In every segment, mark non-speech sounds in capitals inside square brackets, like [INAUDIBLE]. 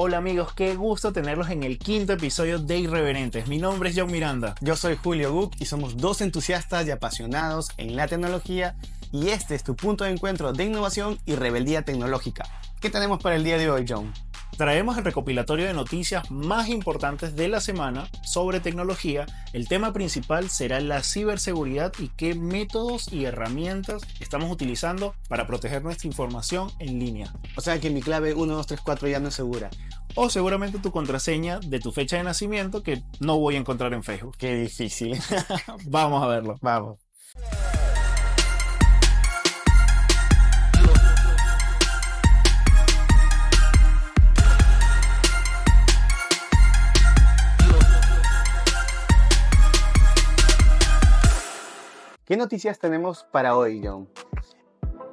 Hola amigos, qué gusto tenerlos en el quinto episodio de Irreverentes. Mi nombre es John Miranda. Yo soy Julio Guk y somos dos entusiastas y apasionados en la tecnología y este es tu punto de encuentro de innovación y rebeldía tecnológica. ¿Qué tenemos para el día de hoy, John? Traemos el recopilatorio de noticias más importantes de la semana sobre tecnología. El tema principal será la ciberseguridad y qué métodos y herramientas estamos utilizando para proteger nuestra información en línea. O sea que mi clave 1234 ya no es segura. O seguramente tu contraseña de tu fecha de nacimiento que no voy a encontrar en Facebook. Qué difícil. [LAUGHS] Vamos a verlo. Vamos. ¿Qué noticias tenemos para hoy, John?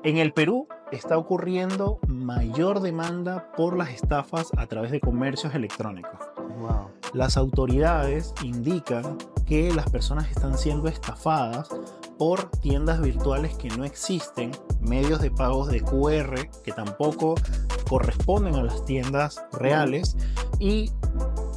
En el Perú está ocurriendo mayor demanda por las estafas a través de comercios electrónicos. Wow. Las autoridades indican que las personas están siendo estafadas por tiendas virtuales que no existen, medios de pagos de QR que tampoco corresponden a las tiendas reales y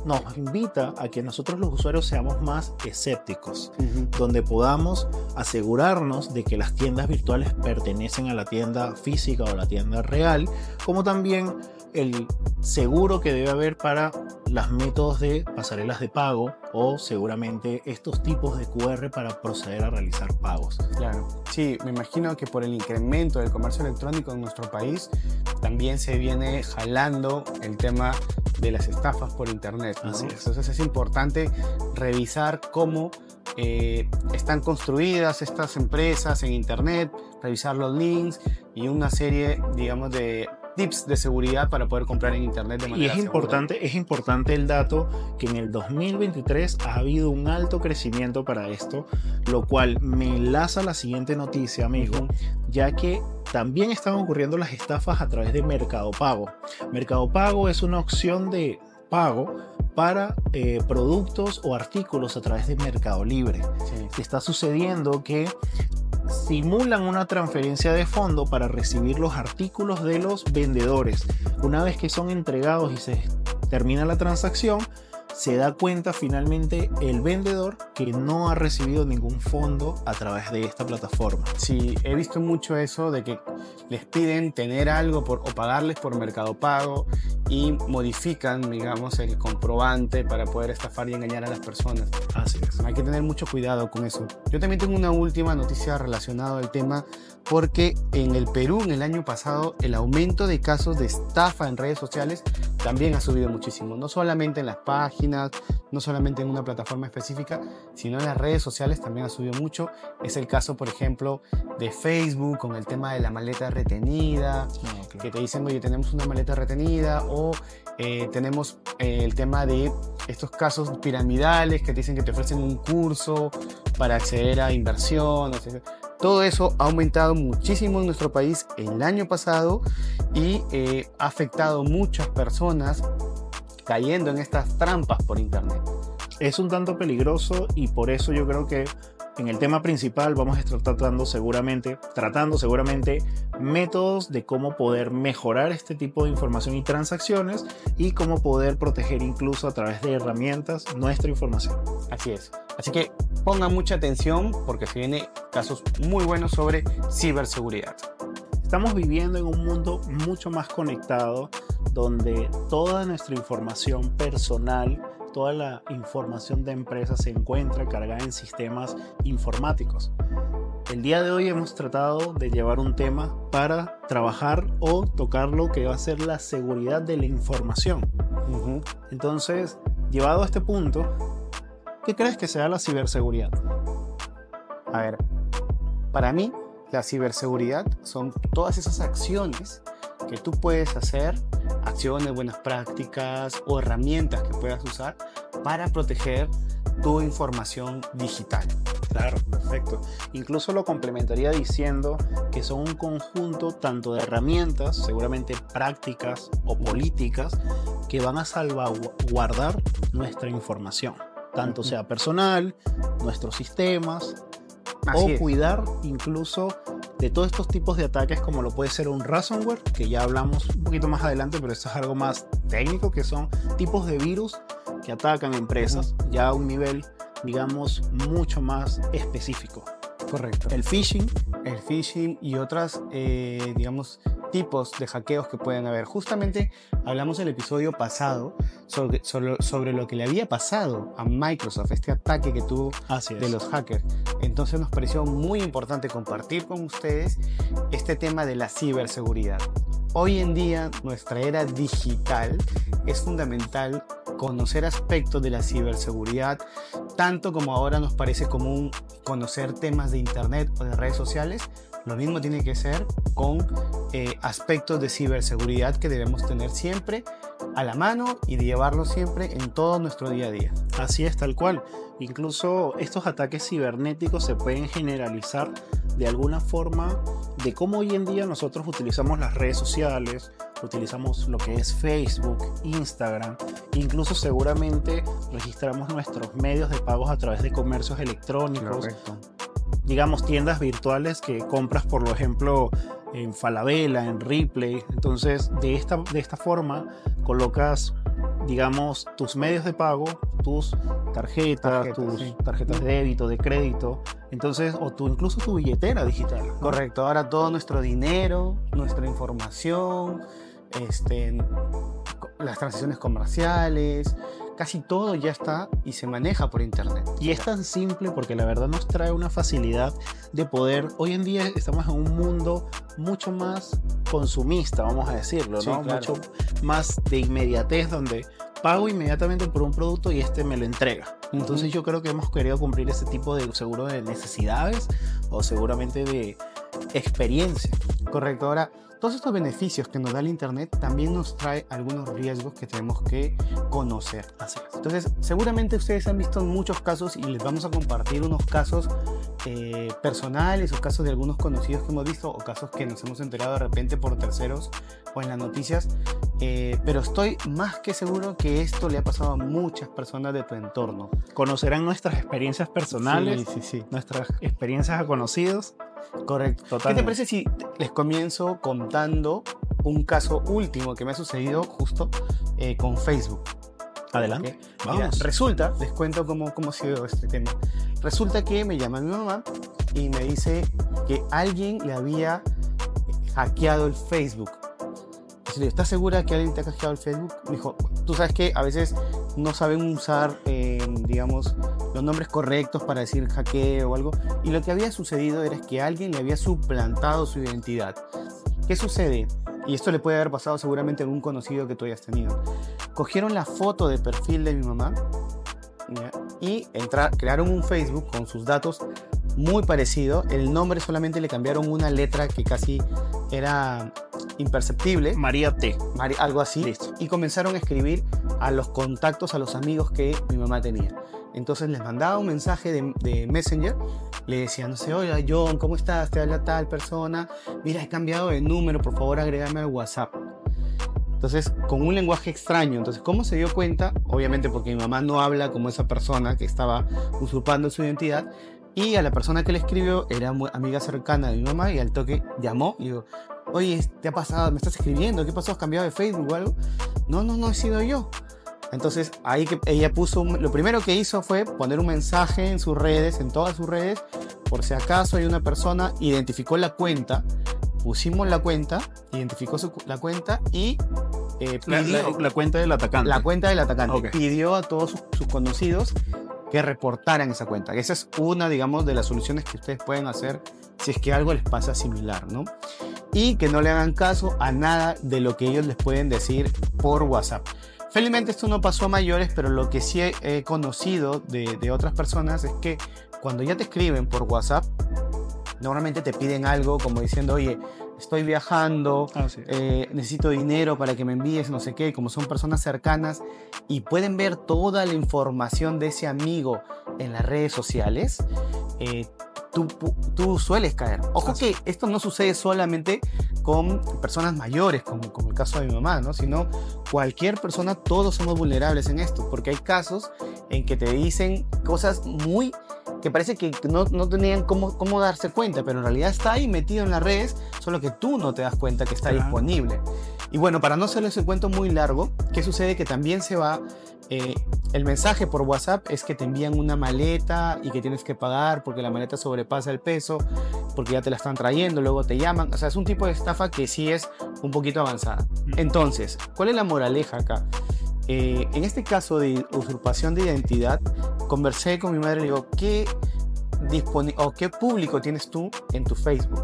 nos invita a que nosotros los usuarios seamos más escépticos, donde podamos asegurarnos de que las tiendas virtuales pertenecen a la tienda física o la tienda real, como también el seguro que debe haber para los métodos de pasarelas de pago o seguramente estos tipos de QR para proceder a realizar pagos. Claro, sí, me imagino que por el incremento del comercio electrónico en nuestro país también se viene jalando el tema de las estafas por internet. Así es. Entonces es importante revisar cómo eh, están construidas estas empresas en internet, revisar los links y una serie, digamos, de tips de seguridad para poder comprar en internet de Y manera es importante, es importante el dato que en el 2023 ha habido un alto crecimiento para esto, lo cual me enlaza a la siguiente noticia, amigo, ya que también están ocurriendo las estafas a través de Mercado Pago. Mercado Pago es una opción de pago para eh, productos o artículos a través de Mercado Libre. Sí. Está sucediendo que simulan una transferencia de fondo para recibir los artículos de los vendedores. Una vez que son entregados y se termina la transacción, se da cuenta finalmente el vendedor que no ha recibido ningún fondo a través de esta plataforma. Sí, he visto mucho eso de que les piden tener algo por, o pagarles por Mercado Pago y modifican, digamos, el comprobante para poder estafar y engañar a las personas. Así es. Hay que tener mucho cuidado con eso. Yo también tengo una última noticia relacionada al tema porque en el Perú en el año pasado el aumento de casos de estafa en redes sociales también ha subido muchísimo. No solamente en las páginas, no solamente en una plataforma específica, sino en las redes sociales también ha subido mucho. Es el caso, por ejemplo, de Facebook con el tema de la maleta retenida, que te dicen, oye, tenemos una maleta retenida, o eh, tenemos eh, el tema de estos casos piramidales que te dicen que te ofrecen un curso para acceder a inversión. sea, todo eso ha aumentado muchísimo en nuestro país el año pasado y eh, ha afectado muchas personas cayendo en estas trampas por internet. es un tanto peligroso y por eso yo creo que en el tema principal vamos a estar tratando seguramente, tratando seguramente métodos de cómo poder mejorar este tipo de información y transacciones y cómo poder proteger incluso a través de herramientas nuestra información. Así es. Así que pongan mucha atención porque se vienen casos muy buenos sobre ciberseguridad. Estamos viviendo en un mundo mucho más conectado donde toda nuestra información personal, toda la información de empresas se encuentra cargada en sistemas informáticos. El día de hoy hemos tratado de llevar un tema para trabajar o tocar lo que va a ser la seguridad de la información. Entonces, llevado a este punto, ¿qué crees que sea la ciberseguridad? A ver, para mí la ciberseguridad son todas esas acciones que tú puedes hacer, acciones, buenas prácticas o herramientas que puedas usar para proteger tu información digital. Claro, perfecto. Incluso lo complementaría diciendo que son un conjunto tanto de herramientas, seguramente prácticas o políticas, que van a salvaguardar nuestra información, tanto sea personal, nuestros sistemas, Así o es. cuidar incluso de todos estos tipos de ataques como lo puede ser un ransomware, que ya hablamos un poquito más adelante, pero esto es algo más técnico, que son tipos de virus que atacan empresas ya a un nivel, digamos, mucho más específico. Correcto. El phishing. El phishing y otras, eh, digamos, tipos de hackeos que pueden haber. Justamente hablamos en el episodio pasado sobre, sobre, lo que le había pasado a Microsoft, este ataque que tuvo de los hackers. Entonces nos pareció muy importante compartir con ustedes este tema de la ciberseguridad. Hoy en día, nuestra era digital, es fundamental conocer aspectos de la ciberseguridad, tanto como ahora nos parece común conocer temas de Internet o de redes sociales, lo mismo tiene que ser con eh, aspectos de ciberseguridad que debemos tener siempre a la mano y de llevarlo siempre en todo nuestro día a día. Así es, tal cual. Incluso estos ataques cibernéticos se pueden generalizar de alguna forma de cómo hoy en día nosotros utilizamos las redes sociales, utilizamos lo que es Facebook, Instagram, incluso seguramente registramos nuestros medios de pagos a través de comercios electrónicos. Correcto digamos, tiendas virtuales que compras, por ejemplo, en Falabella, en Ripley. Entonces, de esta, de esta forma, colocas, digamos, tus medios de pago, tus tarjetas, tus tarjetas de débito, de crédito. Entonces, o tu, incluso tu billetera digital. Correcto. Ahora todo nuestro dinero, nuestra información, este, las transacciones comerciales, casi todo ya está y se maneja por internet. Y es tan simple porque la verdad nos trae una facilidad de poder, hoy en día estamos en un mundo mucho más consumista, vamos a decirlo, ¿no? Mucho más de inmediatez donde pago inmediatamente por un producto y este me lo entrega. Entonces yo creo que hemos querido cumplir ese tipo de seguro de necesidades o seguramente de experiencia. Correcto. Ahora, todos estos beneficios que nos da el Internet también nos trae algunos riesgos que tenemos que conocer. Entonces, seguramente ustedes han visto muchos casos y les vamos a compartir unos casos eh, personales o casos de algunos conocidos que hemos visto o casos que nos hemos enterado de repente por terceros o en las noticias. Eh, pero estoy más que seguro que esto le ha pasado a muchas personas de tu entorno. Conocerán nuestras experiencias personales, sí, sí, sí. nuestras experiencias a conocidos Correcto. ¿Qué te parece si les comienzo contando un caso último que me ha sucedido justo eh, con Facebook? Adelante. Vamos. resulta, les cuento cómo, cómo ha sido este tema. Resulta que me llama mi mamá y me dice que alguien le había hackeado el Facebook. ¿estás segura que alguien te ha hackeado el Facebook? Me dijo, tú sabes que a veces no saben usar, eh, digamos, los nombres correctos para decir hackeo o algo. Y lo que había sucedido era que alguien le había suplantado su identidad. ¿Qué sucede? Y esto le puede haber pasado seguramente a algún conocido que tú hayas tenido. Cogieron la foto de perfil de mi mamá y crearon un Facebook con sus datos muy parecido. El nombre solamente le cambiaron una letra que casi era imperceptible. María T. algo así. Y comenzaron a escribir a los contactos, a los amigos que mi mamá tenía. Entonces les mandaba un mensaje de, Messenger, le decía, no sé, hola John, ¿cómo estás? Te habla tal persona, mira, he cambiado de número, por favor agrégame al WhatsApp. Entonces, con un lenguaje extraño. Entonces, ¿cómo se dio cuenta? Obviamente porque mi mamá no habla como esa persona que estaba usurpando su identidad. Y a la persona que le escribió era amiga cercana de mi mamá y al toque llamó y digo, oye, ¿te ha pasado? ¿Me estás escribiendo? ¿Qué pasó? ¿Has cambiado de Facebook o algo? No, no, no he sido yo. Entonces ahí que ella puso, lo primero que hizo fue poner un mensaje en sus redes, en todas sus redes, por si acaso hay una persona, identificó la cuenta, pusimos la cuenta, identificó la cuenta y eh, pidió, la, cuenta del atacante. La cuenta del atacante. Pidió a todos sus, conocidos que reportaran esa cuenta. Esa es una, digamos, de las soluciones que ustedes pueden hacer si es que algo les pasa similar, ¿no? Y que no le hagan caso a nada de lo que ellos les pueden decir por WhatsApp. Felizmente esto no pasó a mayores, pero lo que sí he, conocido de, otras personas es que cuando ya te escriben por WhatsApp, normalmente te piden algo como diciendo, oye, estoy viajando, ah, eh, necesito dinero para que me envíes no sé qué, como son personas cercanas y pueden ver toda la información de ese amigo en las redes sociales, eh, tú, sueles caer. Ojo que esto no sucede solamente con personas mayores, como, como el caso de mi mamá, ¿no? sino cualquier persona, todos somos vulnerables en esto, porque hay casos en que te dicen cosas muy que parece que no, no tenían cómo, cómo darse cuenta, pero en realidad está ahí metido en las redes, solo que tú no te das cuenta que está Claro. disponible. Y bueno, para no hacerles el cuento muy largo, ¿qué sucede? Que también se va, eh, el mensaje por WhatsApp es que te envían una maleta y que tienes que pagar porque la maleta sobrepasa el peso, porque ya te la están trayendo, luego te llaman. O sea, es un tipo de estafa que sí es un poquito avanzada. Entonces, ¿cuál es la moraleja acá? Eh, en este caso de usurpación de identidad, conversé con mi madre y le digo, ¿qué, disponi- o ¿qué público tienes tú en tu Facebook?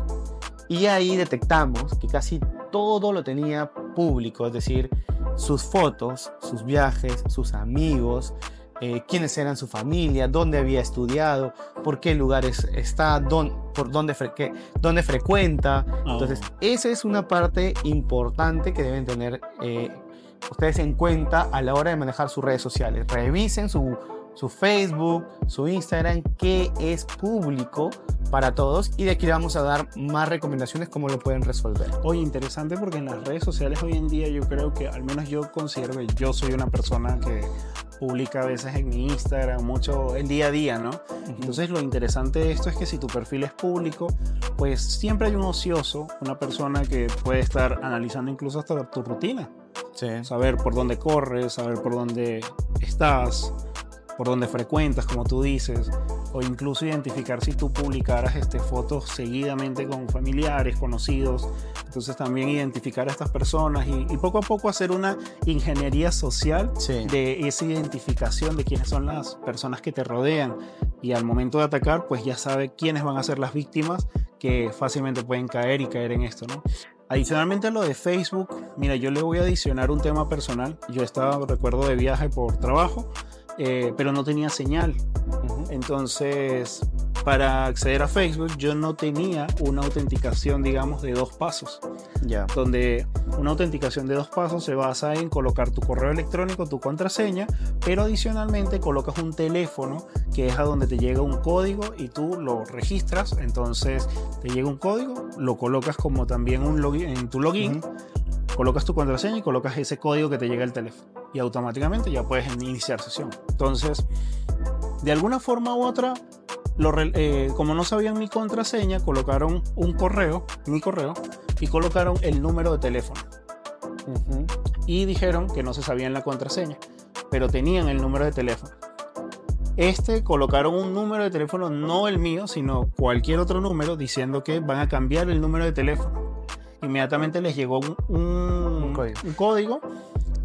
Y ahí detectamos que casi todo lo tenía público, es decir, sus fotos, sus viajes, sus amigos, eh, quiénes eran su familia, dónde había estudiado, por qué lugares está, por dónde, fre- qué- dónde frecuenta. Entonces, Oh. esa es una parte importante que deben tener eh, ustedes en cuenta a la hora de manejar sus redes sociales. Revisen su, su Facebook, su Instagram, que es público para todos y de aquí le vamos a dar más recomendaciones cómo lo pueden resolver. Oye, interesante porque en las redes sociales hoy en día yo creo que, al menos yo considero que yo soy una persona que publica a veces en mi Instagram mucho el día a día, ¿no? Entonces lo interesante de esto es que si tu perfil es público, pues siempre hay un ocioso, una persona que puede estar analizando incluso hasta tu rutina, sí. saber por dónde corres, saber por dónde estás, por dónde frecuentas, como tú dices, o incluso identificar si tú publicaras este, fotos seguidamente con familiares, conocidos. Entonces también identificar a estas personas y, y poco a poco hacer una ingeniería social Sí. de esa identificación de quiénes son las personas que te rodean. Y al momento de atacar, pues ya sabe quiénes van a ser las víctimas que fácilmente pueden caer y caer en esto, ¿no? Adicionalmente a lo de Facebook, mira, yo le voy a adicionar un tema personal. Yo estaba, recuerdo, de viaje por trabajo, eh, pero no tenía señal. Entonces, para acceder a Facebook, yo no tenía una autenticación, digamos, de dos pasos Ya. donde una autenticación de dos pasos se basa en colocar tu correo electrónico, tu contraseña, pero adicionalmente colocas un teléfono que es a donde te llega un código y tú lo registras, entonces te llega un código, lo colocas como también un login en tu login. Colocas tu contraseña y colocas ese código que te llega al teléfono y automáticamente ya puedes iniciar sesión. Entonces, de alguna forma u otra, lo eh, como no sabían mi contraseña, colocaron un correo, mi correo, y colocaron el número de teléfono. Y dijeron que no se sabían la contraseña, pero tenían el número de teléfono. Este colocaron un número de teléfono, no el mío, sino cualquier otro número, diciendo que van a cambiar el número de teléfono. Inmediatamente les llegó un, un- Un código. un código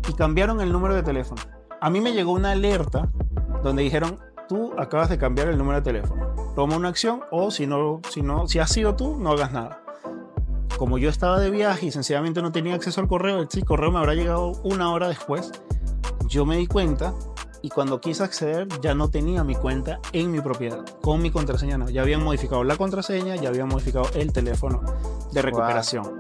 y cambiaron el número de teléfono. A mí me llegó una alerta donde dijeron, tú acabas de cambiar el número de teléfono. Toma una acción o si no, si no, si has sido tú, no hagas nada. Como yo estaba de viaje y sencillamente no tenía acceso al correo, el correo me habrá llegado una hora después, yo me di cuenta y cuando quise acceder ya no tenía mi cuenta en mi propiedad, con mi contraseña no. Ya habían modificado la contraseña, ya habían modificado el teléfono de recuperación.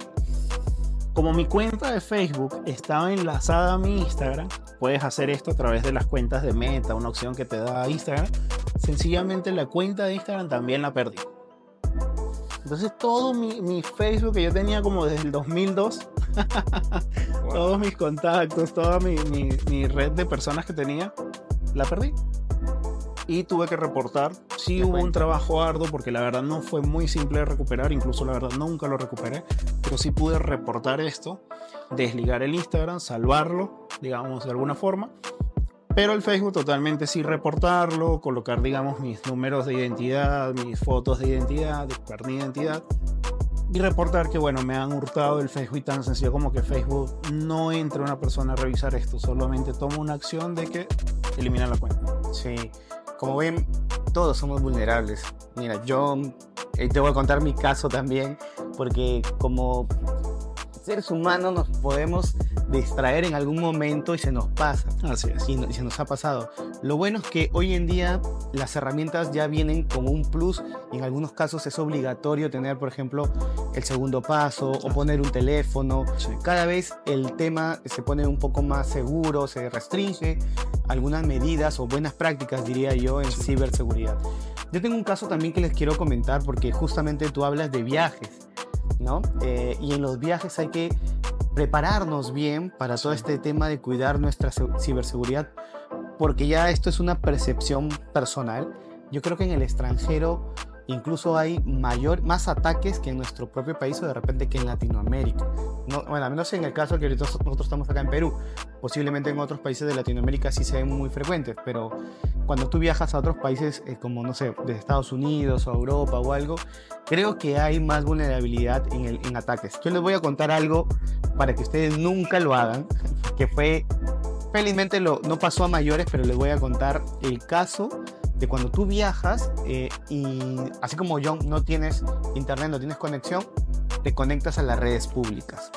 Como mi cuenta de Facebook estaba enlazada a mi Instagram, puedes hacer esto a través de las cuentas de Meta, una opción que te da Instagram. Sencillamente la cuenta de Instagram también la perdí. Entonces todo mi, mi Facebook que yo tenía como desde el 2002, [LAUGHS] todos mis contactos, toda mi, mi- mi red de personas que tenía, la perdí. Y tuve que reportar. Sí hubo un trabajo arduo porque la verdad no fue muy simple de recuperar, incluso la verdad nunca lo recuperé, pero sí pude reportar esto, desligar el Instagram, salvarlo, digamos, de alguna forma. Pero el Facebook totalmente sí reportarlo, colocar, digamos, mis números de identidad, mis fotos de identidad, de carnet de identidad. Y reportar que, bueno, me han hurtado el Facebook y tan sencillo como que Facebook no entra una persona a revisar esto, solamente toma una acción de que elimina la cuenta. Sí, como ven, todos somos vulnerables. Mira, yo eh, te voy a contar mi caso también, porque como seres humanos nos podemos distraer en algún momento y se nos pasa. Así es. Y, no- y se nos ha pasado. Lo bueno es que hoy en día las herramientas ya vienen con un plus y en algunos casos es obligatorio tener, por ejemplo, el segundo paso o poner un teléfono. Sí. Cada vez el tema se pone un poco más seguro, se restringe algunas medidas o buenas prácticas, diría yo, en ciberseguridad. Yo tengo un caso también que les quiero comentar porque justamente tú hablas de viajes, ¿no? Eh, y en los viajes hay que prepararnos bien para todo este tema de cuidar nuestra se- ciberseguridad, porque ya esto es una percepción personal, yo creo que en el extranjero incluso hay mayor, más ataques que en nuestro propio país o de repente que en Latinoamérica. No, bueno, al menos en el caso que ahorita nosotros estamos acá en Perú. Posiblemente en otros países de Latinoamérica sí se ven muy frecuentes, pero cuando tú viajas a otros países eh, como, no sé, de Estados Unidos o Europa o algo, creo que hay más vulnerabilidad en, ataques. Yo les voy a contar algo para que ustedes nunca lo hagan, que fue, felizmente no pasó a mayores, pero les voy a contar el caso de cuando tú viajas eh, y así como yo no tienes internet, no tienes conexión, te conectas a las redes públicas.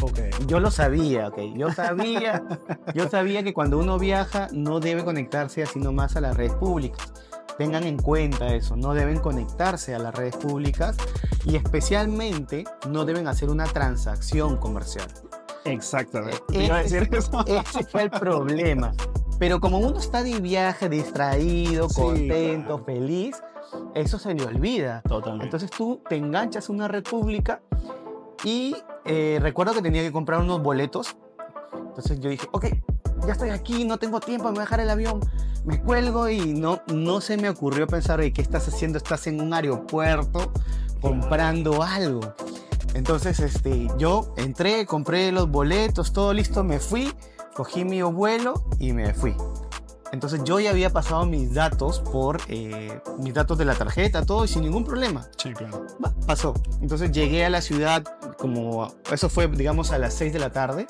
Okay. Yo lo sabía, ok. Yo sabía, [LAUGHS] yo sabía que cuando uno viaja no debe conectarse así nomás a las redes públicas. Tengan en cuenta eso, no deben conectarse a las redes públicas y especialmente no deben hacer una transacción comercial. Exactamente. Eh, ese, ese fue el problema. Pero como uno está de viaje, distraído, Sí, contento, claro. feliz, eso se le olvida. Totalmente. Entonces tú te enganchas a una red pública y eh, recuerdo que tenía que comprar unos boletos. Entonces yo dije, ok, ya estoy aquí, no tengo tiempo, me voy a dejar el avión. Me cuelgo y no, no se me ocurrió pensar, "Oye, ¿qué estás haciendo? Estás en un aeropuerto comprando algo. Entonces este, yo entré, compré los boletos, todo listo, me fui, cogí mi vuelo y me fui. Entonces yo ya había pasado mis datos por eh, mis datos de la tarjeta, todo y sin ningún problema. Sí, claro. Va, pasó. Entonces llegué a la ciudad como, eso fue digamos a las 6 de la tarde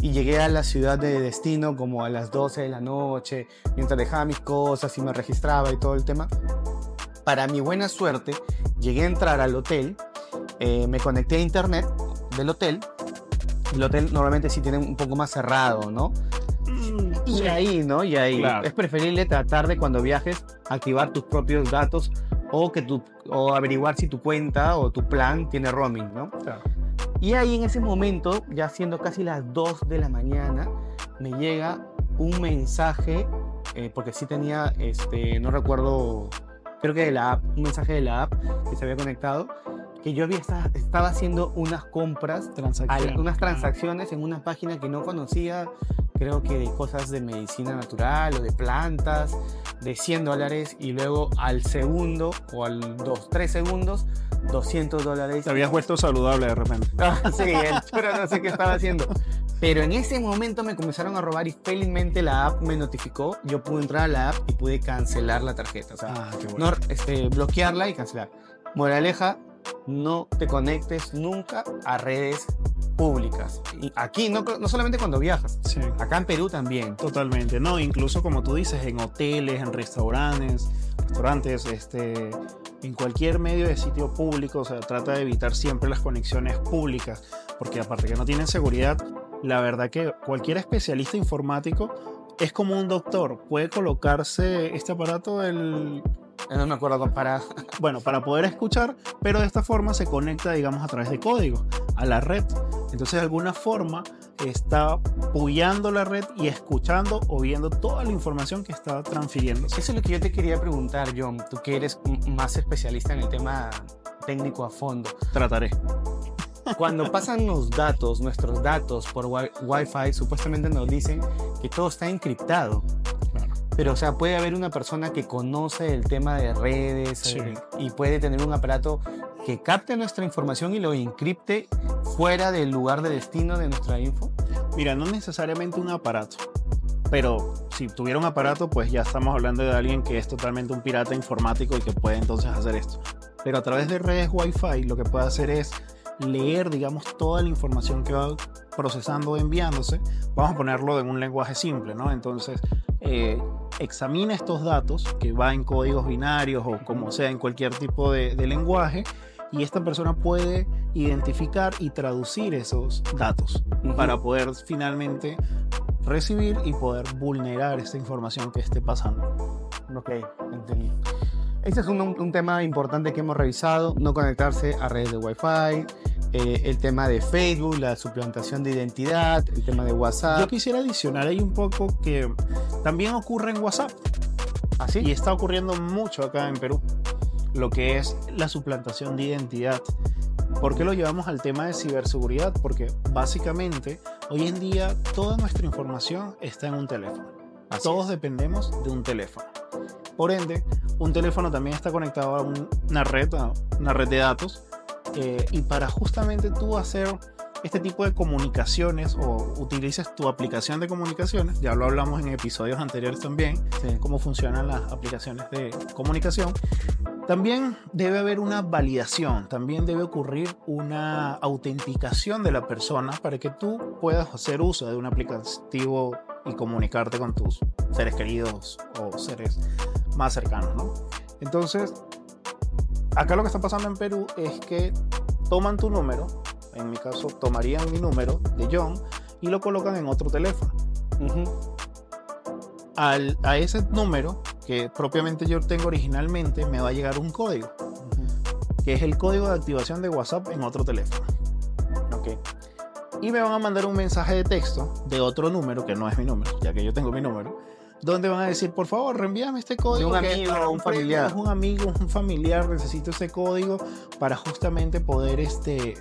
y llegué a la ciudad de destino como a las 12 de la noche, mientras dejaba mis cosas y me registraba y todo el tema. Para mi buena suerte, llegué a entrar al hotel, eh, me conecté a internet del hotel. El hotel normalmente sí tiene un poco más cerrado, ¿no? Y Sí. ahí, ¿no? Y ahí. Claro. Es preferible tratar de cuando viajes activar tus propios datos o, que tu, o averiguar si tu cuenta o tu plan tiene roaming, ¿no? Claro. Y ahí en ese momento, ya siendo casi las 2 de la mañana, me llega un mensaje, eh, porque sí tenía, este, no recuerdo, creo que de la app, un mensaje de la app que se había conectado, que yo había esta- estaba haciendo unas compras, al- Transacción. unas transacciones en una página que no conocía, creo que de cosas de medicina natural o de plantas, de 100 dólares, y luego al segundo o al 2, 3 segundos, 200 dólares. Te habías vuelto saludable de repente. [LAUGHS] Ah, sí, el choro no sé qué estaba haciendo. Pero en ese momento me comenzaron a robar y felizmente la app me notificó. Yo pude entrar a la app y pude cancelar la tarjeta. O sea, Ah, qué bueno. no, este, bloquearla y cancelar. Moraleja, no te conectes nunca a redes públicas. Y aquí, no, no solamente cuando viajas, Sí. acá en Perú también. Totalmente, no, incluso como tú dices, en hoteles, en restaurantes, restaurantes, este, en cualquier medio de sitio público, o sea, trata de evitar siempre las conexiones públicas, porque aparte que no tienen seguridad, la verdad que cualquier especialista informático es como un doctor, puede colocarse este aparato, el, Eh, No me acuerdo para... [LAUGHS] bueno, para poder escuchar, pero de esta forma se conecta, digamos, a través de código a la red. Entonces, de alguna forma, está puyando la red y escuchando o viendo toda la información que está transfiriéndose. Eso es lo que yo te quería preguntar, John. Tú que eres más especialista en el tema técnico a fondo. Trataré. Cuando [LAUGHS] pasan los datos, nuestros datos por wi- Wi-Fi, supuestamente nos dicen que todo está encriptado. Pero, o sea, puede haber una persona que conoce el tema de redes Sí. eh, y puede tener un aparato que capte nuestra información y lo encripte fuera del lugar de destino de nuestra info. Mira, no necesariamente un aparato, pero si tuviera un aparato, pues ya estamos hablando de alguien que es totalmente un pirata informático y que puede entonces hacer esto. Pero a través de redes Wi-Fi lo que puede hacer es leer, digamos, toda la información que va procesando o enviándose. Vamos a ponerlo en un lenguaje simple, ¿no? Entonces, eh, examina estos datos que va en códigos binarios o como sea en cualquier tipo de, de lenguaje y esta persona puede identificar y traducir esos datos para poder finalmente recibir y poder vulnerar esta información que esté pasando. Ok, entendí. Este es un, un tema importante que hemos revisado, no conectarse a redes de Wi-Fi, eh, el tema de Facebook, la suplantación de identidad, el tema de Yo WhatsApp. quisiera adicionar ahí un poco que también ocurre en WhatsApp ¿Así? y está ocurriendo mucho acá en Perú, lo que es la suplantación de identidad. ¿Por qué lo llevamos al tema de ciberseguridad? Porque básicamente hoy en día toda nuestra información está en un teléfono. Así Todos dependemos de un teléfono. Por ende, un teléfono también está conectado a una red, a una red de datos. Eh, y para justamente tú hacer este tipo de comunicaciones o utilices tu aplicación de comunicaciones, ya lo hablamos en episodios anteriores también, Sí. cómo funcionan las aplicaciones de comunicación, también debe haber una validación, también debe ocurrir una autenticación de la persona para que tú puedas hacer uso de un aplicativo y comunicarte con tus seres queridos o seres más cercanos, ¿no? Entonces, acá lo que está pasando en Perú es que toman tu número, en mi caso tomarían mi número de John y lo colocan en otro teléfono al, a ese número que propiamente yo tengo originalmente me va a llegar un código, que es el código de activación de WhatsApp en otro teléfono. Ok. Y me van a mandar un mensaje de texto de otro número, que no es mi número, ya que yo tengo mi número, donde van a decir, por favor, reenvíame este código. un que es amigo, para un familiar. Un amigo, un familiar, necesito ese código para justamente poder este,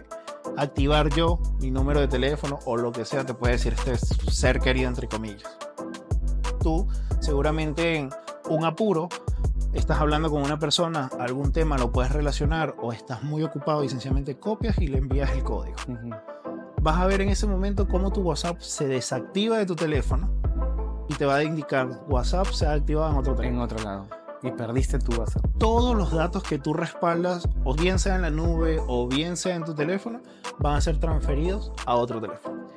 activar yo mi número de teléfono o lo que sea, te puede decir este ser querido, entre comillas. Tú, seguramente en un apuro, estás hablando con una persona, algún tema lo puedes relacionar o estás muy ocupado y sencillamente copias y le envías el código. Ujú. Vas a ver en ese momento cómo tu WhatsApp se desactiva de tu teléfono y te va a indicar WhatsApp se ha activado en otro En otro lado. Y perdiste tu WhatsApp. Todos los datos que tú respaldas, o bien sea en la nube o bien sea en tu teléfono, van a ser transferidos a otro teléfono.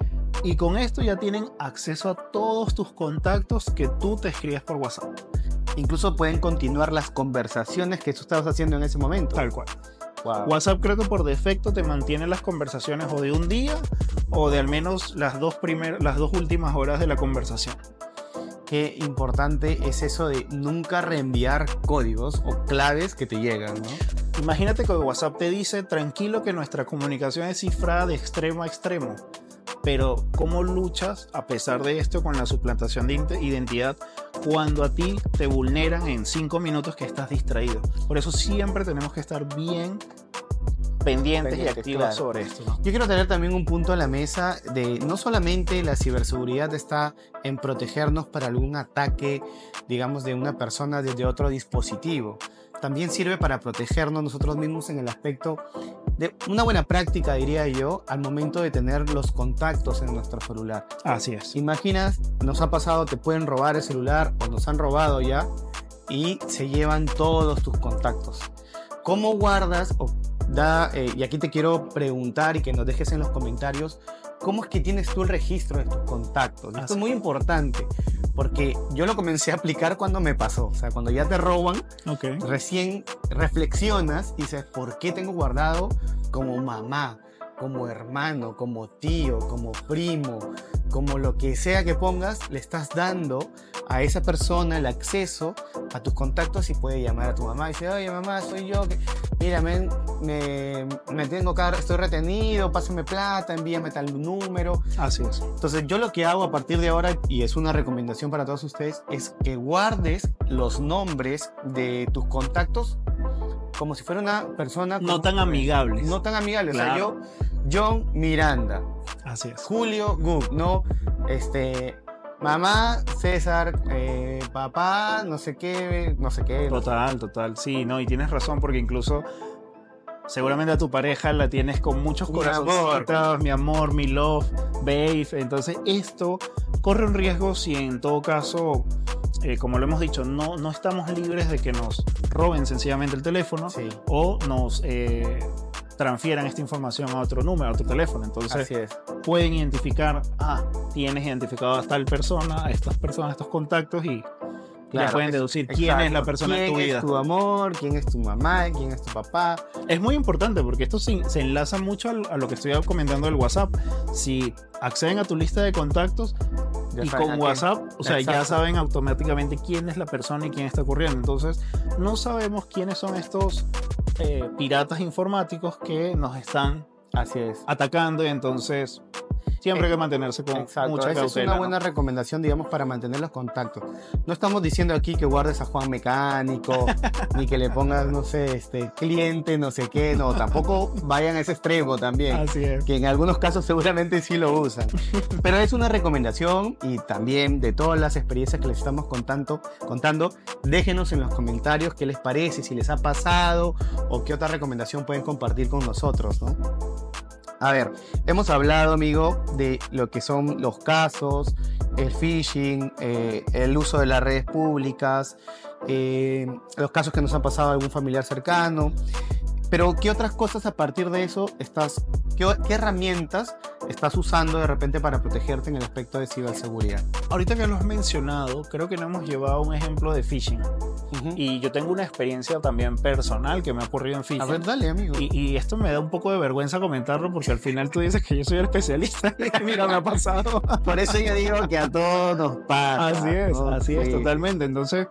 Y con esto ya tienen acceso a todos tus contactos que tú te escribes por WhatsApp. Incluso pueden continuar las conversaciones que tú estabas haciendo en ese momento. Tal cual. Wow. WhatsApp creo que por defecto te mantiene las conversaciones o de un día o de al menos las dos, primer, las dos últimas horas de la conversación. Qué importante es eso de nunca reenviar códigos o claves que te llegan. Imagínate que WhatsApp te dice tranquilo que nuestra comunicación es cifrada de extremo a extremo. Pero ¿cómo luchas a pesar de esto con la suplantación de identidad cuando a ti te vulneran en cinco minutos que estás distraído? Por eso siempre tenemos que estar bien pendientes y Pendientes, claro. sobre esto. ¿no? Yo quiero tener también un punto en la mesa de no solamente la ciberseguridad está en protegernos para algún ataque, digamos, de una persona desde otro dispositivo. También sirve para protegernos nosotros mismos en el aspecto de una buena práctica, diría yo, al momento de tener los contactos en nuestro celular. Así es. Imaginas, nos ha pasado, te pueden robar el celular o nos han robado ya y se llevan todos tus contactos. ¿Cómo guardas o da, eh, y aquí te quiero preguntar y que nos dejes en los comentarios, cómo es que tienes tú el registro de tus contactos? Esto es muy importante porque yo lo comencé a aplicar cuando me pasó, o sea, cuando ya te roban, recién reflexionas y dices, ¿por qué tengo guardado como mamá, como hermano, como tío, como primo, como lo que sea que pongas, le estás dando a esa persona el acceso a tus contactos y puede llamar a tu mamá y dice, oye mamá, soy yo, que, mira, me, me, me tengo que, estoy retenido, pásame plata, envíame tal número, Así es. entonces yo lo que hago a partir de ahora, y es una recomendación para todos ustedes, es que guardes los nombres de tus contactos como si fuera una persona... No tan amigables. No tan amigable. O sea, yo, John Miranda, Así es. Julio Gug, no, este, mamá César, eh, papá, no sé qué, no sé qué. no sé. Total, total. Sí, no, y tienes razón porque incluso seguramente a tu pareja la tienes con muchos Mi corazoncitos, mi amor, mi love, babe. Entonces esto corre un riesgo si en todo caso, eh, como lo hemos dicho, no, no estamos libres de que nos roben sencillamente el teléfono Sí, o nos eh, transfieran esta información a otro número, a otro teléfono. Entonces pueden identificar, ah, tienes identificado a tal persona, a estas personas, a estos contactos y ya Claro, pueden es- deducir quién es la exacto. persona en tu ¿Quién vida. es tu amor? ¿Quién es tu mamá? ¿Quién es tu papá? Es muy importante porque esto se, se enlaza mucho a lo que estoy comentando del WhatsApp. Si acceden a tu lista de contactos Ya y con quién. WhatsApp, o sea, ya saben automáticamente quién es la persona y quién está ocurriendo. Entonces, no sabemos quiénes son estos eh, piratas informáticos que nos están Así es. atacando y entonces Siempre hay Eh, que mantenerse con Exacto, mucha esa cautela. es una ¿no? buena recomendación, digamos, para mantener los contactos. No estamos diciendo aquí que guardes a Juan Mecánico, [LAUGHS] ni que le pongas, no sé, este, cliente, no sé qué, no, tampoco vayan a ese extremo también. Así es. que en algunos casos seguramente sí lo usan. Pero es una recomendación y también de todas las experiencias que les estamos contando, contando, déjenos en los comentarios qué les parece, si les ha pasado o qué otra recomendación pueden compartir con nosotros, ¿no? A ver, hemos hablado, amigo, de lo que son los casos, el phishing, eh, el uso de las redes públicas, eh, los casos que nos han pasado a algún familiar cercano. Pero, ¿qué otras cosas a partir de eso estás, qué, qué herramientas estás usando de repente para protegerte en el aspecto de ciberseguridad? Ahorita que lo has mencionado, creo que no hemos llevado un ejemplo de phishing. Y yo tengo una experiencia también personal que me ha ocurrido en phishing. A ver, dale, amigo. Y, y esto me da un poco de vergüenza comentarlo porque al final tú dices que yo soy el especialista. Y [LAUGHS] Mira, me ha pasado. Por eso yo digo que a todos nos pasa. Así es, ¿no? así es, Sí. totalmente. Entonces,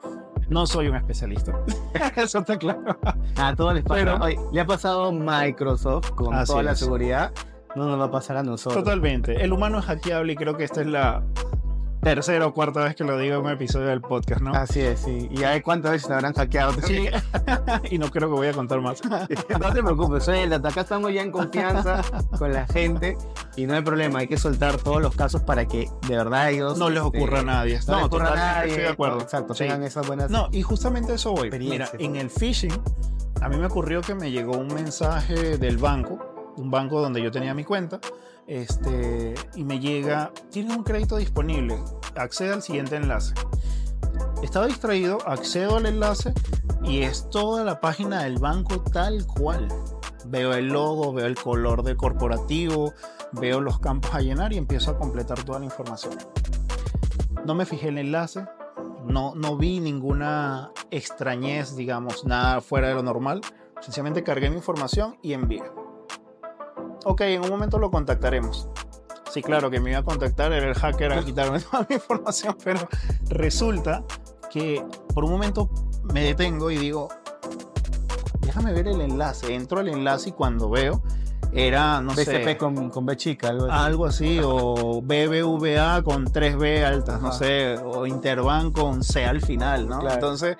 no soy un especialista. [LAUGHS] Eso está claro. A todos les pasa. Pero- Oye, le ha pasado a Microsoft con toda la es. seguridad. No nos va a pasar a nosotros. Totalmente. El humano es hackeable y creo que esta es la tercera o cuarta vez que lo digo en un episodio del podcast, ¿no? Así es, sí. Y a ver cuántas veces te habrán hackeado. Sí. [LAUGHS] y no creo que voy a contar más. [LAUGHS] no te preocupes, suéltate. Acá estamos ya en confianza con la gente y no hay problema. Hay que soltar todos los casos para que de verdad ellos. No les este, ocurra a nadie. No, les ocurra a nadie. Estoy de acuerdo. Exacto, Sí. tengan esas buenas. No, y justamente eso voy. Mira, en el phishing, a mí me ocurrió que me llegó un mensaje del banco, un banco donde yo tenía mi cuenta, este, y me llega, tienes un crédito disponible, accede al siguiente enlace. Estaba distraído, accedo al enlace y es toda la página del banco tal cual. Veo el logo, veo el color del corporativo, veo los campos a llenar y empiezo a completar toda la información. No me fijé el enlace, no, no vi ninguna extrañez, digamos, nada fuera de lo normal. Sencillamente cargué mi información y envié. Ok, en un momento lo contactaremos. Sí, claro, que me iba a contactar era el hacker a quitarme [LAUGHS] toda mi información, pero resulta que por un momento me detengo y digo, déjame ver el enlace. Entro al enlace y cuando veo era, no BCP sé, con, con B chica, algo así. algo así, o BBVA con 3B altas, no Ajá. sé, o Interbank con C al final, ¿no? Claro. Entonces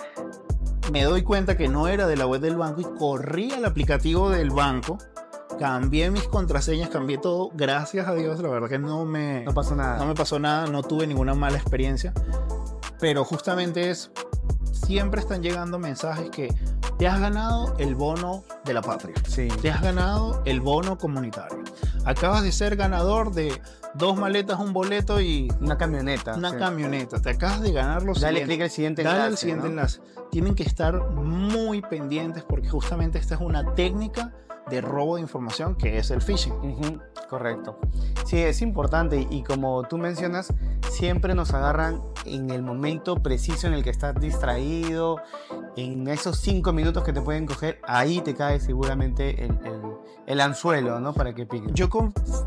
me doy cuenta que no era de la web del banco y corrí al aplicativo del banco, cambié mis contraseñas, cambié todo, gracias a Dios, la verdad que no me, no pasó nada. no me pasó nada, no tuve ninguna mala experiencia, pero justamente es, siempre están llegando mensajes que te has ganado el bono de la patria Sí. te has ganado el bono comunitario. Acabas de ser ganador de dos maletas, un boleto y Una camioneta. una sí. camioneta. Te acabas de ganar los Dale clic al siguiente Dale enlace. al siguiente ¿no? enlace. Tienen que estar muy pendientes porque justamente esta es una técnica de robo de información que es el phishing. Correcto. Sí, es importante y, como tú mencionas, siempre nos agarran en el momento preciso en el que estás distraído, en esos cinco minutos que te pueden coger, ahí te cae seguramente el, el- el anzuelo, ¿no? Para que piquen. Yo,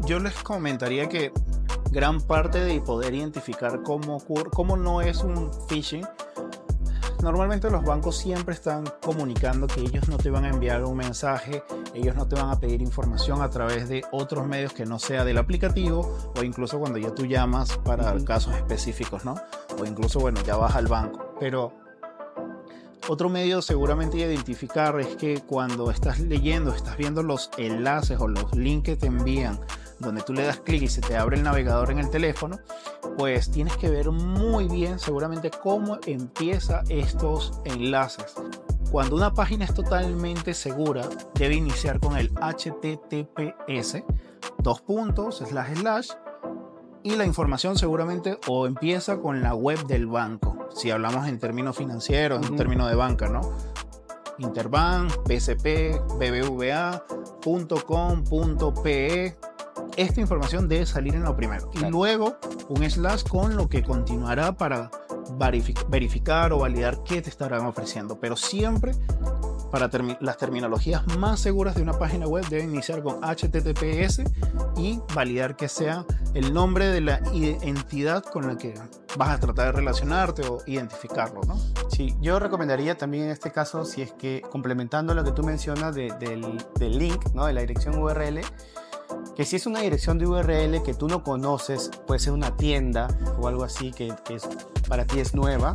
yo les comentaría que gran parte de poder identificar cómo, cómo no es un phishing, normalmente los bancos siempre están comunicando que ellos no te van a enviar un mensaje, ellos no te van a pedir información a través de otros medios que no sea del aplicativo o incluso cuando ya tú llamas para casos específicos, ¿no? O incluso, bueno, ya vas al banco. Pero otro medio seguramente de identificar es que cuando estás leyendo, estás viendo los enlaces o los links que te envían, donde tú le das clic y se te abre el navegador en el teléfono, pues tienes que ver muy bien seguramente cómo empieza estos enlaces. Cuando una página es totalmente segura, debe iniciar con el HTTPS, dos puntos, slash, slash, y la información seguramente o empieza con la web del banco, si hablamos en términos financieros, en Ujú. términos de banca, ¿no? Interbank, BCP, BBVA, .com, .pe. Esta información debe salir en lo primero. Y luego un slash con lo que continuará para verifi- verificar o validar qué te estarán ofreciendo. Pero siempre para termi- las terminologías más seguras de una página web deben iniciar con HTTPS y validar que sea el nombre de la entidad con la que vas a tratar de relacionarte o identificarlo, ¿no? Sí, yo recomendaría también en este caso, si es que complementando lo que tú mencionas de- del, del link, ¿no? de la dirección URL, que si es una dirección de URL que tú no conoces, puede ser una tienda o algo así que, que es, para ti es nueva,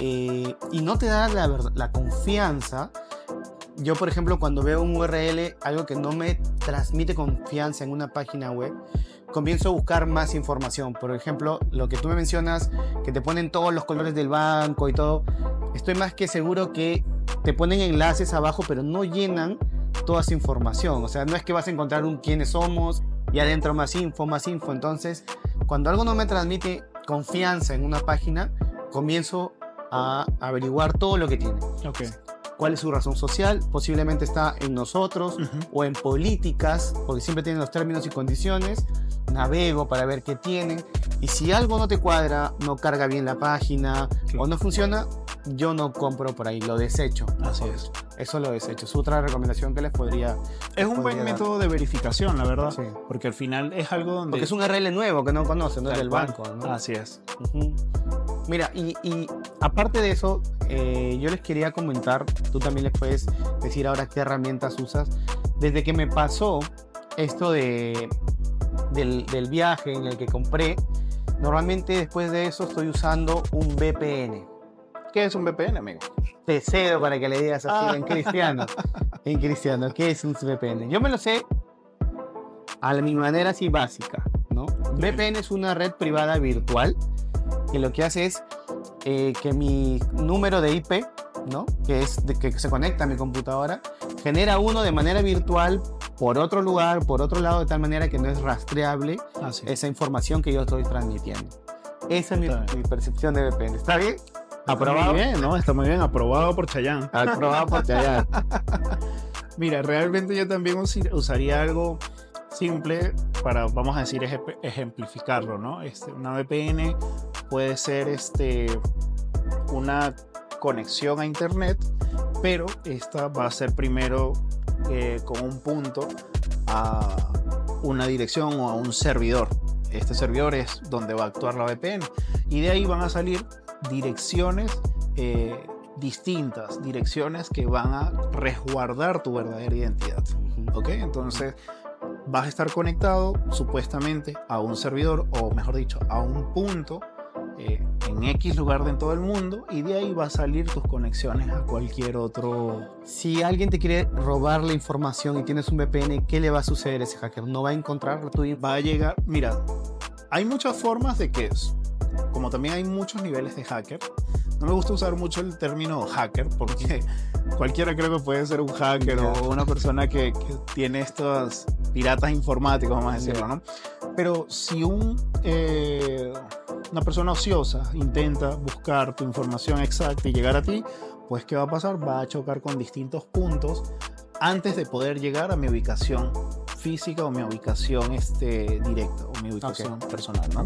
eh, y no te da la, la confianza, yo por ejemplo cuando veo un URL, algo que no me transmite confianza en una página web, comienzo a buscar más información. Por ejemplo, lo que tú me mencionas, que te ponen todos los colores del banco y todo, estoy más que seguro que te ponen enlaces abajo, pero no llenan toda esa información. O sea, no es que vas a encontrar un quiénes somos y adentro más info, más info. Entonces, cuando algo no me transmite confianza en una página, comienzo a averiguar todo lo que tiene. Ok. ¿Cuál es su razón social? Posiblemente está en nosotros Ujú. o en políticas, porque siempre tienen los términos y condiciones. Navego para ver qué tienen. Y si algo no te cuadra, no carga bien la página Claro. o no funciona, yo no compro por ahí, lo desecho. Así es. Eso lo desecho. Es otra recomendación que les podría. Es un buen podría dar. método de verificación, la verdad. Sí. Porque al final es algo donde. Porque es un RL nuevo que no conocen, no es del banco. ¿no? Así es. Ujú. Mira, y, y aparte de eso, eh, yo les quería comentar, tú también les puedes decir ahora qué herramientas usas. Desde que me pasó esto de, del, del viaje en el que compré, normalmente después de eso estoy usando un VPN. ¿Qué es un VPN, amigo? Te cedo para que le digas así Ah. en cristiano. [LAUGHS] En cristiano, ¿qué es un VPN? Yo me lo sé a mi manera así básica, ¿no? VPN es una red privada virtual que lo que hace es eh, que mi número de IP, ¿no? Que es de, que se conecta a mi computadora, genera uno de manera virtual por otro lugar, por otro lado, de tal manera que no es rastreable es. esa información que yo estoy transmitiendo. Esa es mi, Está percepción de VPN. ¿Está bien? Está ¿Aprobado? Muy bien, ¿no? Está muy bien. Aprobado por Chayanne. Aprobado por Chayanne. [LAUGHS] Mira, realmente yo también usaría algo simple para, vamos a decir, eje- ejemplificarlo, ¿no? Este, una VPN puede ser este, una conexión a Internet, pero esta va a ser primero eh, con un punto a una dirección o a un servidor. Este servidor es donde va a actuar la VPN. Y de ahí van a salir direcciones eh, distintas, direcciones que van a resguardar tu verdadera identidad. ¿Ok? Entonces vas a estar conectado supuestamente a un servidor o mejor dicho a un punto eh, en X lugar de en todo el mundo y de ahí va a salir tus conexiones a cualquier otro Si alguien te quiere robar la información y tienes un VPN, ¿qué le va a suceder a ese hacker? ¿No va a encontrar tu info? va a llegar mira hay muchas formas de que es como también hay muchos niveles de hacker no me gusta usar mucho el término hacker porque [LAUGHS] cualquiera creo que puede ser un hacker Ya. o una persona que, que tiene estos piratas informáticos vamos a decirlo no pero si un eh, una persona ociosa intenta buscar tu información exacta y llegar a ti pues qué va a pasar va a chocar con distintos puntos antes de poder llegar a mi ubicación física o mi ubicación este, directa o mi ubicación personal. ¿no?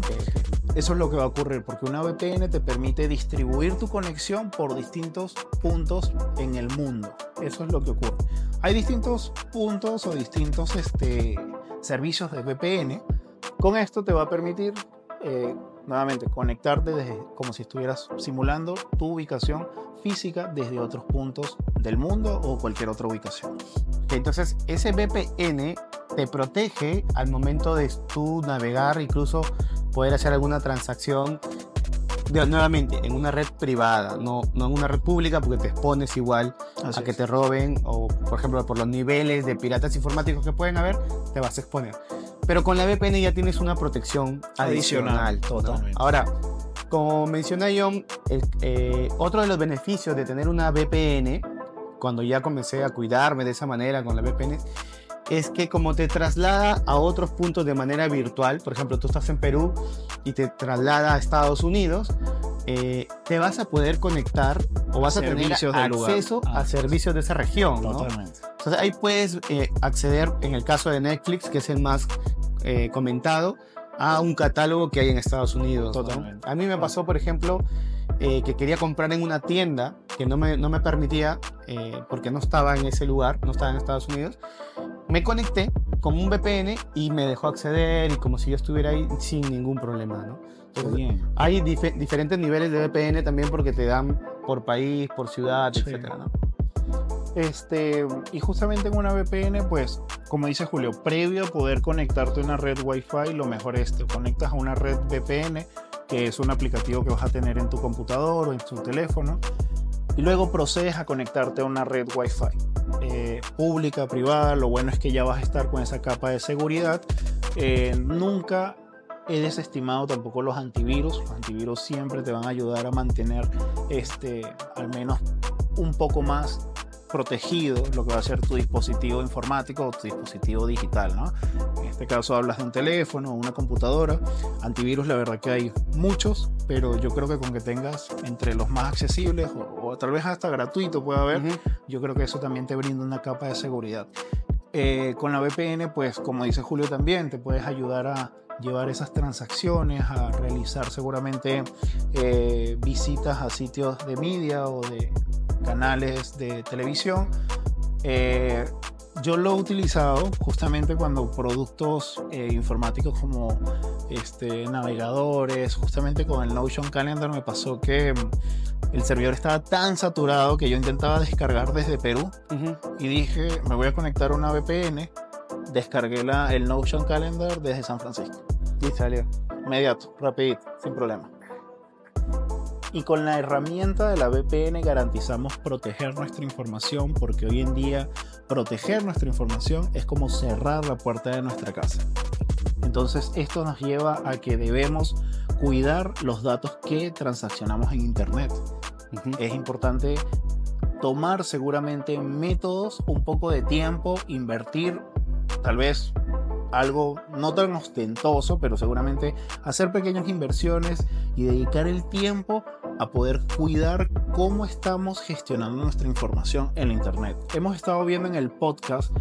Eso es lo que va a ocurrir porque una VPN te permite distribuir tu conexión por distintos puntos en el mundo. Eso es lo que ocurre. Hay distintos puntos o distintos este, servicios de VPN. Con esto te va a permitir eh, nuevamente conectarte desde, como si estuvieras simulando tu ubicación física desde otros puntos del mundo o cualquier otra ubicación. Entonces, ese VPN te protege al momento de tú navegar, incluso poder hacer alguna transacción de- nuevamente en una red privada, no, no en una red pública porque te expones igual Así a que es. te roben o, por ejemplo, por los niveles de piratas informáticos que pueden haber, te vas a exponer. Pero con la VPN ya tienes una protección adicional. Adicional, ¿no? totalmente. Ahora, como menciona John, eh, otro de los beneficios de tener una VPN, cuando ya comencé a cuidarme de esa manera con la VPN, es que como te traslada a otros puntos de manera virtual, por ejemplo, tú estás en Perú y te traslada a Estados Unidos, eh, te vas a poder conectar o vas a tener del lugar. acceso a Ah, servicios de esa región. ¿no? Entonces ahí puedes eh, acceder, en el caso de Netflix, que es el más eh, comentado, a un catálogo que hay en Estados Unidos. ¿no? Totalmente. A mí me pasó, por ejemplo, eh, que quería comprar en una tienda que no me, no me permitía, eh, porque no estaba en ese lugar, no estaba en Estados Unidos. Me conecté con un VPN y me dejó acceder y como si yo estuviera ahí sin ningún problema. ¿no? Entonces, bien. hay dife- diferentes niveles de VPN también porque te dan por país, por ciudad, Sí. etcétera, ¿no? Este, y justamente en una VPN, pues, como dice Julio, previo a poder conectarte a una red Wi-Fi, lo mejor es te conectas a una red VPN, que es un aplicativo que vas a tener en tu computador o en tu teléfono, y luego procedes a conectarte a una red Wi-Fi. Eh, pública, privada, lo bueno es que ya vas a estar con esa capa de seguridad. Eh, nunca he desestimado tampoco los antivirus. Los antivirus siempre te van a ayudar a mantener este, al menos un poco más protegido lo que va a ser tu dispositivo informático o tu dispositivo digital, ¿no? En este caso hablas de un teléfono o una computadora. Antivirus, la verdad que hay muchos, pero yo creo que con que tengas entre los más accesibles o, tal vez hasta gratuito puede haber, yo creo que eso también te brinda una capa de seguridad. Eh, con la VPN, pues como dice Julio también, te puedes ayudar a llevar esas transacciones, a realizar seguramente eh, visitas a sitios de media o de canales de televisión. Eh, yo lo he utilizado justamente cuando productos eh, informáticos como este, navegadores, justamente con el Notion Calendar me pasó que el servidor estaba tan saturado que yo intentaba descargar desde Perú y dije, me voy a conectar a una VPN, descargué la, el Notion Calendar desde San Francisco. Y salió. Inmediato, rapidito, sin problema. Y con la herramienta de la VPN garantizamos proteger nuestra información porque hoy en día proteger nuestra información es como cerrar la puerta de nuestra casa. Entonces esto nos lleva a que debemos cuidar los datos que transaccionamos en Internet. Es importante tomar seguramente métodos, un poco de tiempo, invertir tal vez algo no tan ostentoso, pero seguramente hacer pequeñas inversiones y dedicar el tiempo a poder cuidar cómo estamos gestionando nuestra información en Internet. Hemos estado viendo en el podcast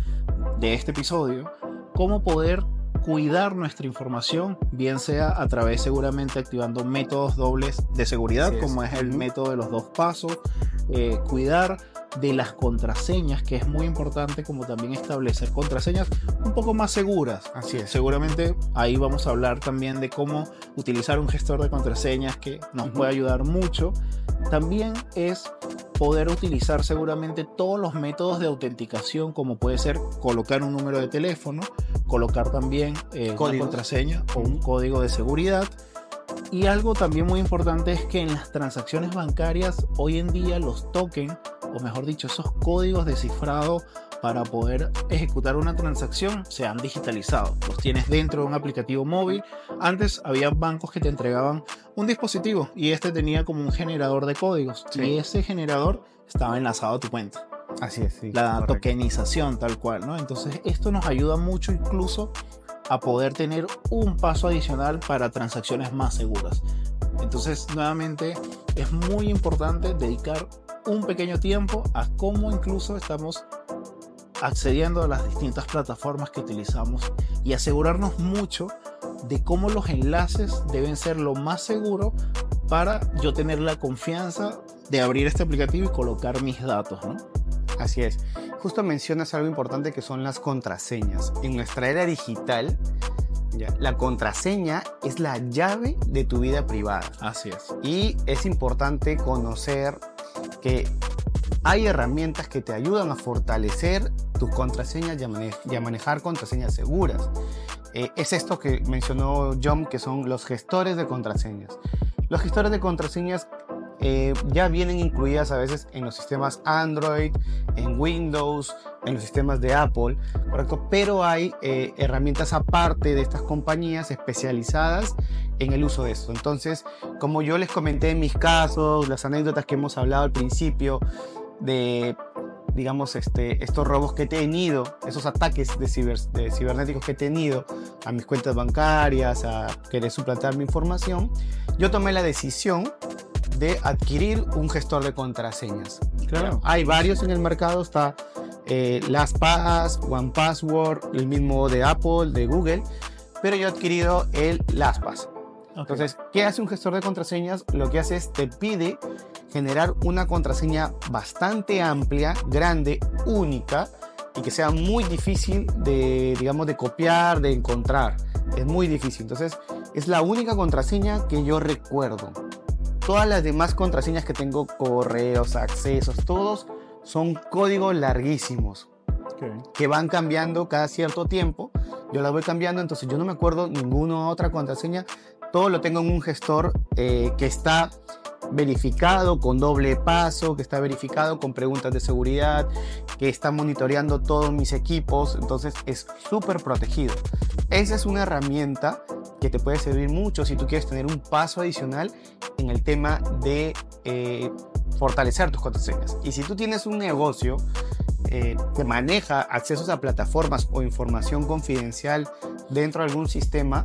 de este episodio cómo poder cuidar nuestra información, bien sea a través seguramente activando métodos dobles de seguridad, como es el método de los dos pasos, eh, cuidar de las contraseñas, que es muy importante, como también establecer contraseñas un poco más seguras. Así es. Seguramente ahí vamos a hablar también de cómo utilizar un gestor de contraseñas que nos puede ayudar mucho. También es poder utilizar seguramente todos los métodos de autenticación, como puede ser colocar un número de teléfono, colocar también eh, una contraseña o un código de seguridad y algo también muy importante es que en las transacciones bancarias hoy en día los tokens, o mejor dicho, esos códigos de cifrado para poder ejecutar una transacción se han digitalizado. Los tienes dentro de un aplicativo móvil. Antes había bancos que te entregaban un dispositivo y este tenía como un generador de códigos y ese generador estaba enlazado a tu cuenta. Así es, sí, La tokenización tal cual, ¿no? Entonces esto nos ayuda mucho incluso a poder tener un paso adicional para transacciones más seguras. Entonces, nuevamente, es muy importante dedicar un pequeño tiempo a cómo incluso estamos accediendo a las distintas plataformas que utilizamos y asegurarnos mucho de cómo los enlaces deben ser lo más seguro para yo tener la confianza de abrir este aplicativo y colocar mis datos, ¿no? Así es. Justo mencionas algo importante que son las contraseñas. En nuestra era digital, la contraseña es la llave de tu vida privada. Así es. Y es importante conocer que hay herramientas que te ayudan a fortalecer tus contraseñas y a, manejar contraseñas seguras. Eh, es esto que mencionó John, que son los gestores de contraseñas. Los gestores de contraseñas eh, ya vienen incluidas a veces en los sistemas Android, en Windows, en los sistemas de Apple, ¿correcto? Pero hay eh, herramientas aparte de estas compañías especializadas en el uso de esto. Entonces, como yo les comenté en mis casos, las anécdotas que hemos hablado al principio de digamos, este, estos robos que he tenido, esos ataques de, de, cibernéticos que he tenido a mis cuentas bancarias, a querer suplantar mi información, yo tomé la decisión de adquirir un gestor de contraseñas. Claro. Hay varios en el mercado, está eh, LastPass, OnePassword, el mismo de Apple, de Google, pero yo he adquirido el LastPass. Entonces, ¿qué hace un gestor de contraseñas? Lo que hace es te pide generar una contraseña bastante amplia, grande, única y que sea muy difícil de, digamos, de copiar, de encontrar. Es muy difícil. Entonces, es la única contraseña que yo recuerdo. Todas las demás contraseñas que tengo, correos, accesos, todos son códigos larguísimos que van cambiando cada cierto tiempo. Yo las voy cambiando, entonces yo no me acuerdo ninguna otra contraseña. Todo lo tengo en un gestor eh, que está verificado con doble paso, que está verificado con preguntas de seguridad, que está monitoreando todos mis equipos, entonces es súper protegido. Esa es una herramienta que te puede servir mucho si tú quieres tener un paso adicional en el tema de eh, fortalecer tus contraseñas. Y si tú tienes un negocio eh, que maneja accesos a plataformas o información confidencial dentro de algún sistema,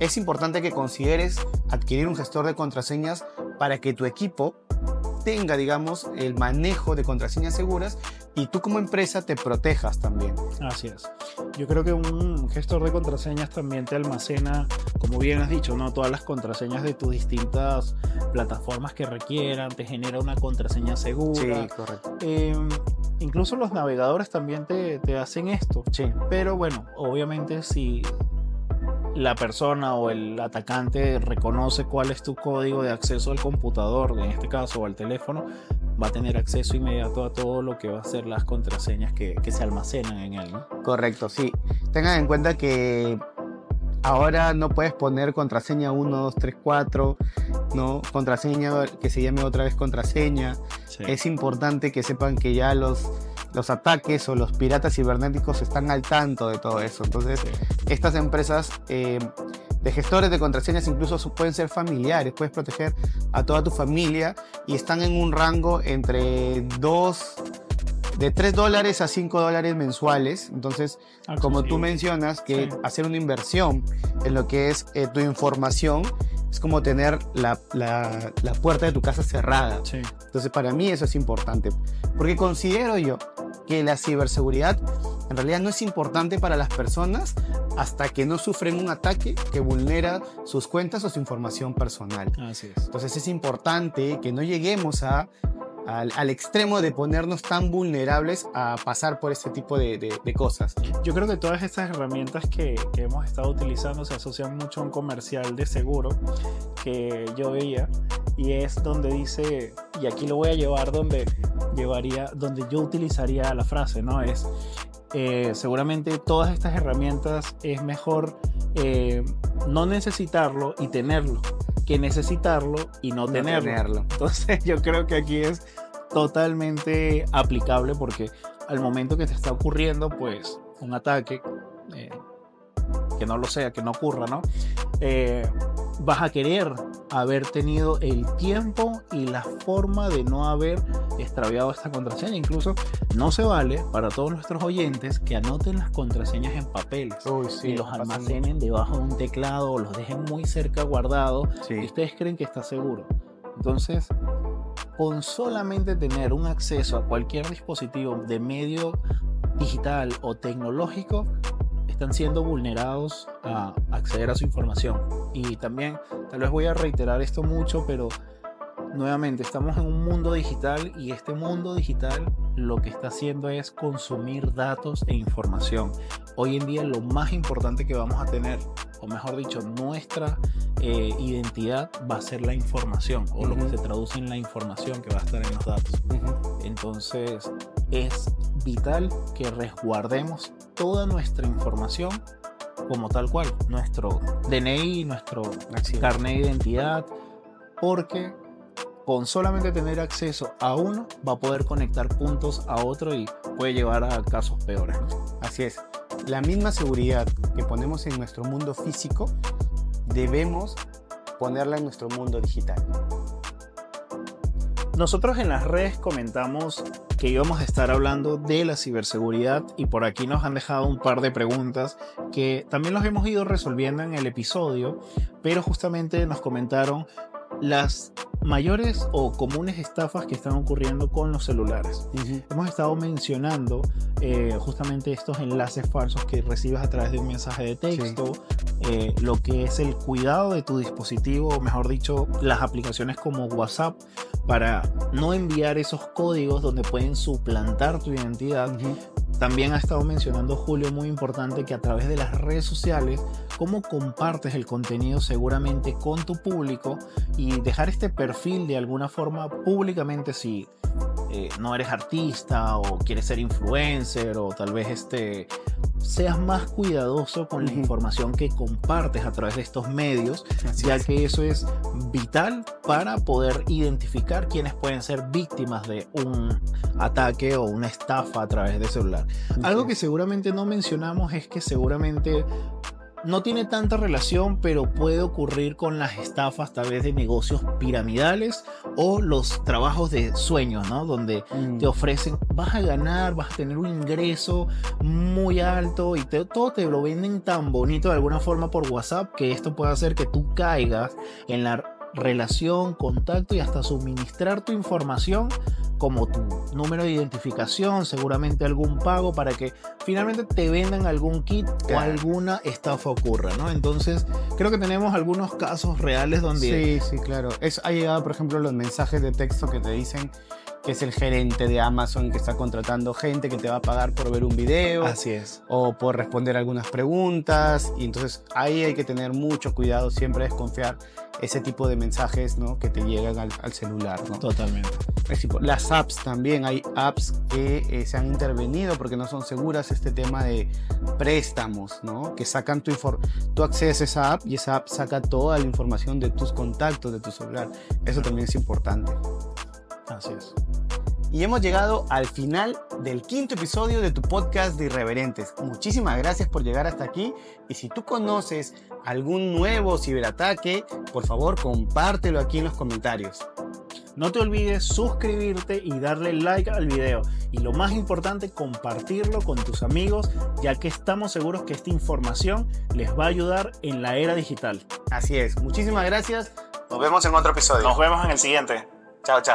es importante que consideres adquirir un gestor de contraseñas para que tu equipo tenga, digamos, el manejo de contraseñas seguras y tú como empresa te protejas también. Así es. Yo creo que un gestor de contraseñas también te almacena, como bien has dicho, ¿no? todas las contraseñas de tus distintas plataformas que requieran, te genera una contraseña segura. Sí, correcto. Em, incluso los navegadores también te, te hacen esto. Sí. Pero bueno, obviamente si la persona o el atacante reconoce cuál es tu código de acceso al computador, en este caso, o al teléfono, va a tener acceso inmediato a todo lo que va a ser las contraseñas que, se almacenan en él. Correcto, sí. Tengan en cuenta que ahora no puedes poner contraseña 1, 2, 3, 4, ¿no? Contraseña que se llame otra vez contraseña. Es importante que sepan que ya los los ataques o los piratas cibernéticos están al tanto de todo eso. Entonces, estas empresas eh, de gestores de contraseñas incluso pueden ser familiares, puedes proteger a toda tu familia y están en un rango entre 2 de 3 dólares a 5 dólares mensuales. Entonces, como tú mencionas, que hacer una inversión en lo que es eh, tu información es como tener la, la, la, puerta de tu casa cerrada. Entonces, para mí eso es importante. Porque considero yo que la ciberseguridad en realidad no es importante para las personas hasta que no sufren un ataque que vulnera sus cuentas o su información personal. Así es. Entonces es importante que no lleguemos a al, extremo de ponernos tan vulnerables a pasar por este tipo de, cosas. Yo creo que todas estas herramientas que, que, hemos estado utilizando se asocian mucho a un comercial de seguro que yo veía y es donde dice, y aquí lo voy a llevar donde llevaría, donde yo utilizaría la frase, ¿no? Es eh, seguramente todas estas herramientas es mejor eh, no necesitarlo y tenerlo que necesitarlo y no, tenerlo. Entonces [LAUGHS] yo creo que aquí es totalmente aplicable porque al momento que te está ocurriendo pues un ataque, eh, que no lo sea, que no ocurra, ¿no? Eh, vas a querer haber tenido el tiempo y la forma de no haber extraviado esta contraseña. Incluso no se vale para todos nuestros oyentes que anoten las contraseñas en papeles y los almacenen debajo de un teclado o los dejen muy cerca guardados y ustedes creen que está seguro. Entonces, con solamente tener un acceso a cualquier dispositivo de medio digital o tecnológico, están siendo vulnerados a acceder a su información. Y también, tal vez voy a reiterar esto mucho, pero nuevamente estamos en un mundo digital y este mundo digital lo que está haciendo es consumir datos e información. Hoy en día lo más importante que vamos a tener, o mejor dicho, nuestra eh, identidad va a ser la información o lo que se traduce en la información que va a estar en los datos. Entonces es vital que resguardemos toda nuestra información como tal cual, nuestro DNI, nuestro carnet de identidad, porque con solamente tener acceso a uno va a poder conectar puntos a otro y puede llevar a casos peores. Así es. La misma seguridad que ponemos en nuestro mundo físico, debemos ponerla en nuestro mundo digital. Nosotros en las redes comentamos que íbamos a estar hablando de la ciberseguridad y por aquí nos han dejado un par de preguntas que también los hemos ido resolviendo en el episodio, pero justamente nos comentaron las mayores o comunes estafas que están ocurriendo con los celulares. Hemos estado mencionando eh, justamente estos enlaces falsos que recibes a través de un mensaje de texto, eh, lo que es el cuidado de tu dispositivo, o mejor dicho, las aplicaciones como WhatsApp para no enviar esos códigos donde pueden suplantar tu identidad. También ha estado mencionando Julio, muy importante, que a través de las redes sociales, cómo compartes el contenido seguramente con tu público y dejar este perfil de alguna forma públicamente si eh, no eres artista o quieres ser influencer o tal vez este, seas más cuidadoso con la información que compartes a través de estos medios, Así ya es. que eso es vital para poder identificar quiénes pueden ser víctimas de un ataque o una estafa a través de celular. Algo que seguramente no mencionamos es que seguramente no tiene tanta relación, pero puede ocurrir con las estafas tal vez de negocios piramidales o los trabajos de sueños, ¿no? Donde Mm. te ofrecen, vas a ganar, vas a tener un ingreso muy alto y te- todo te lo venden tan bonito de alguna forma por WhatsApp que esto puede hacer que tú caigas en la relación, contacto y hasta suministrar tu información como tu número de identificación, seguramente algún pago para que finalmente te vendan algún kit o alguna estafa ocurra, ¿no? Entonces, creo que tenemos algunos casos reales donde Sí, sí, claro. Es, ha llegado, por ejemplo, los mensajes de texto que te dicen que es el gerente de Amazon que está contratando gente que te va a pagar por ver un video así es. o por responder algunas preguntas. Y entonces ahí hay que tener mucho cuidado, siempre desconfiar ese tipo de mensajes ¿no? que te llegan al, al celular. ¿no? Totalmente. Las apps también, hay apps que eh, se han intervenido porque no son seguras este tema de préstamos, ¿no? Que sacan tu información, tú accedes a esa app y esa app saca toda la información de tus contactos, de tu celular. Eso también es importante. Así es. Y hemos llegado al final del quinto episodio de tu podcast de Irreverentes. Muchísimas gracias por llegar hasta aquí. Y si tú conoces algún nuevo ciberataque, por favor compártelo aquí en los comentarios. No te olvides suscribirte y darle like al video. Y lo más importante, compartirlo con tus amigos, ya que estamos seguros que esta información les va a ayudar en la era digital. Así es. Muchísimas gracias. Nos vemos en otro episodio. Nos vemos en el siguiente. Chao, chao.